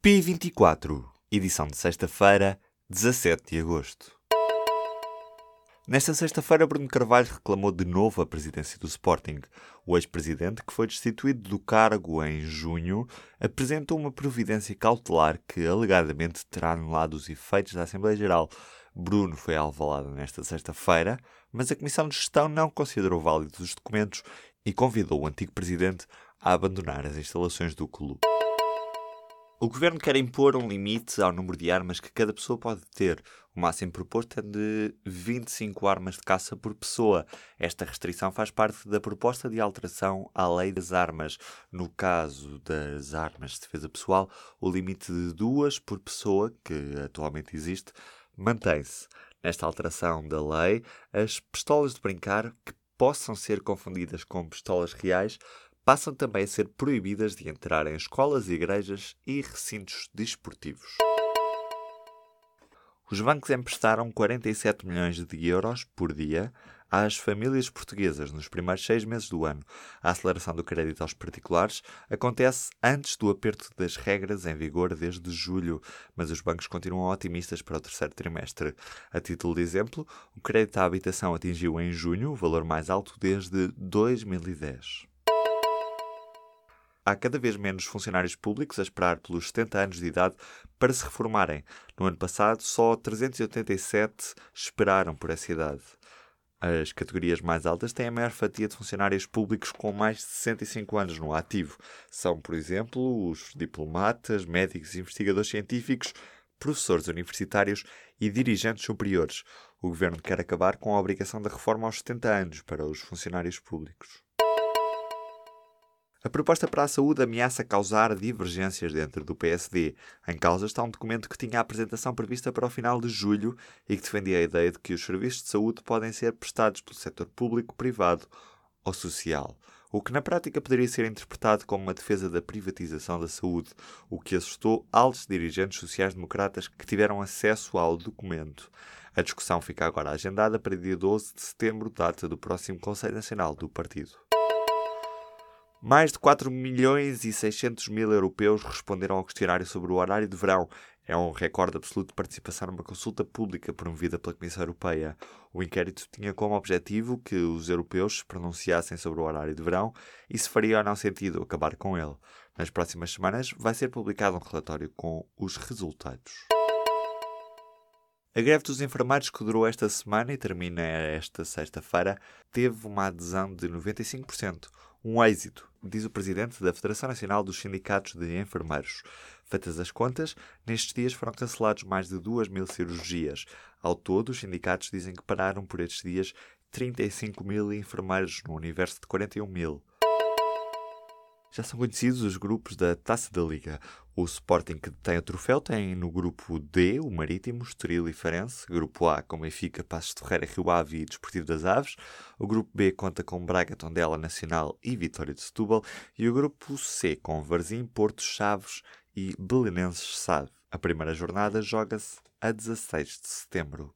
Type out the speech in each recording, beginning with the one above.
P24, edição de sexta-feira, 17 de agosto. Nesta sexta-feira, Bruno Carvalho reclamou de novo a presidência do Sporting. O ex-presidente, que foi destituído do cargo em junho, apresentou uma providência cautelar que alegadamente terá anulado os efeitos da Assembleia Geral. Bruno foi alvalado nesta sexta-feira, mas a Comissão de Gestão não considerou válidos os documentos e convidou o antigo presidente a abandonar as instalações do clube. O governo quer impor um limite ao número de armas que cada pessoa pode ter. O máximo proposto é de 25 armas de caça por pessoa. Esta restrição faz parte da proposta de alteração à lei das armas. No caso das armas de defesa pessoal, o limite de duas por pessoa, que atualmente existe, mantém-se. Nesta alteração da lei, as pistolas de brincar que possam ser confundidas com pistolas reais passam também a ser proibidas de entrar em escolas, igrejas e recintos desportivos. Os bancos emprestaram 47 milhões de euros por dia às famílias portuguesas nos primeiros seis meses do ano. A aceleração do crédito aos particulares acontece antes do aperto das regras em vigor desde julho, mas os bancos continuam otimistas para o terceiro trimestre. A título de exemplo, o crédito à habitação atingiu em junho o valor mais alto desde 2010 há cada vez menos funcionários públicos a esperar pelos 70 anos de idade para se reformarem. No ano passado, só 387 esperaram por essa idade. As categorias mais altas têm a maior fatia de funcionários públicos com mais de 65 anos no ativo. São, por exemplo, os diplomatas, médicos investigadores científicos, professores universitários e dirigentes superiores. O governo quer acabar com a obrigação da reforma aos 70 anos para os funcionários públicos. A proposta para a saúde ameaça causar divergências dentro do PSD. Em causa está um documento que tinha a apresentação prevista para o final de julho e que defendia a ideia de que os serviços de saúde podem ser prestados pelo setor público, privado ou social. O que na prática poderia ser interpretado como uma defesa da privatização da saúde, o que assustou altos dirigentes sociais-democratas que tiveram acesso ao documento. A discussão fica agora agendada para dia 12 de setembro, data do próximo Conselho Nacional do Partido. Mais de 4 milhões e 600 mil europeus responderam ao questionário sobre o horário de verão. É um recorde absoluto de participação numa consulta pública promovida pela Comissão Europeia. O inquérito tinha como objetivo que os europeus se pronunciassem sobre o horário de verão e se faria ou não sentido acabar com ele. Nas próximas semanas vai ser publicado um relatório com os resultados. A greve dos enfermeiros que durou esta semana e termina esta sexta-feira teve uma adesão de 95%. Um êxito, diz o presidente da Federação Nacional dos Sindicatos de Enfermeiros. Feitas as contas, nestes dias foram cancelados mais de 2 mil cirurgias. Ao todo, os sindicatos dizem que pararam por estes dias 35 mil enfermeiros no universo de 41 mil. Já são conhecidos os grupos da Taça da Liga. O Sporting que tem o troféu tem no grupo D o Marítimo, Estoril e Farense. Grupo A com Benfica, Passos de Ferreira, Rio Ave e Desportivo das Aves. O grupo B conta com Braga, Tondela, Nacional e Vitória de Setúbal. E o grupo C com Varzim, Porto, Chaves e Belenenses SAD. A primeira jornada joga-se a 16 de setembro.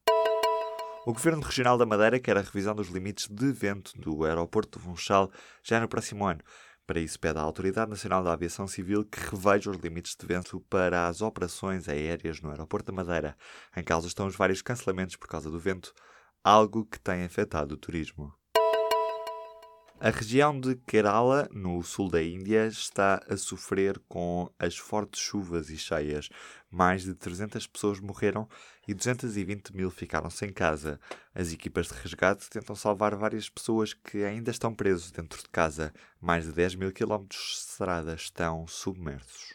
O Governo Regional da Madeira quer a revisão dos limites de vento do aeroporto de Funchal já no próximo ano. Para isso, pede à Autoridade Nacional da Aviação Civil que reveja os limites de vento para as operações aéreas no aeroporto da Madeira. Em causa estão os vários cancelamentos por causa do vento, algo que tem afetado o turismo. A região de Kerala, no sul da Índia, está a sofrer com as fortes chuvas e cheias. Mais de 300 pessoas morreram e 220 mil ficaram sem casa. As equipas de resgate tentam salvar várias pessoas que ainda estão presas dentro de casa. Mais de 10 mil quilómetros de estrada estão submersos.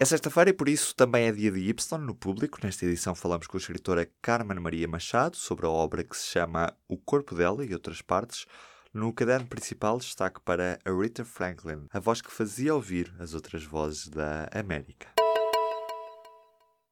É sexta-feira e por isso também é dia de Y no público. Nesta edição falamos com a escritora Carmen Maria Machado sobre a obra que se chama O Corpo dela e Outras Partes. No caderno principal, destaque para Aretha Franklin, a voz que fazia ouvir as outras vozes da América.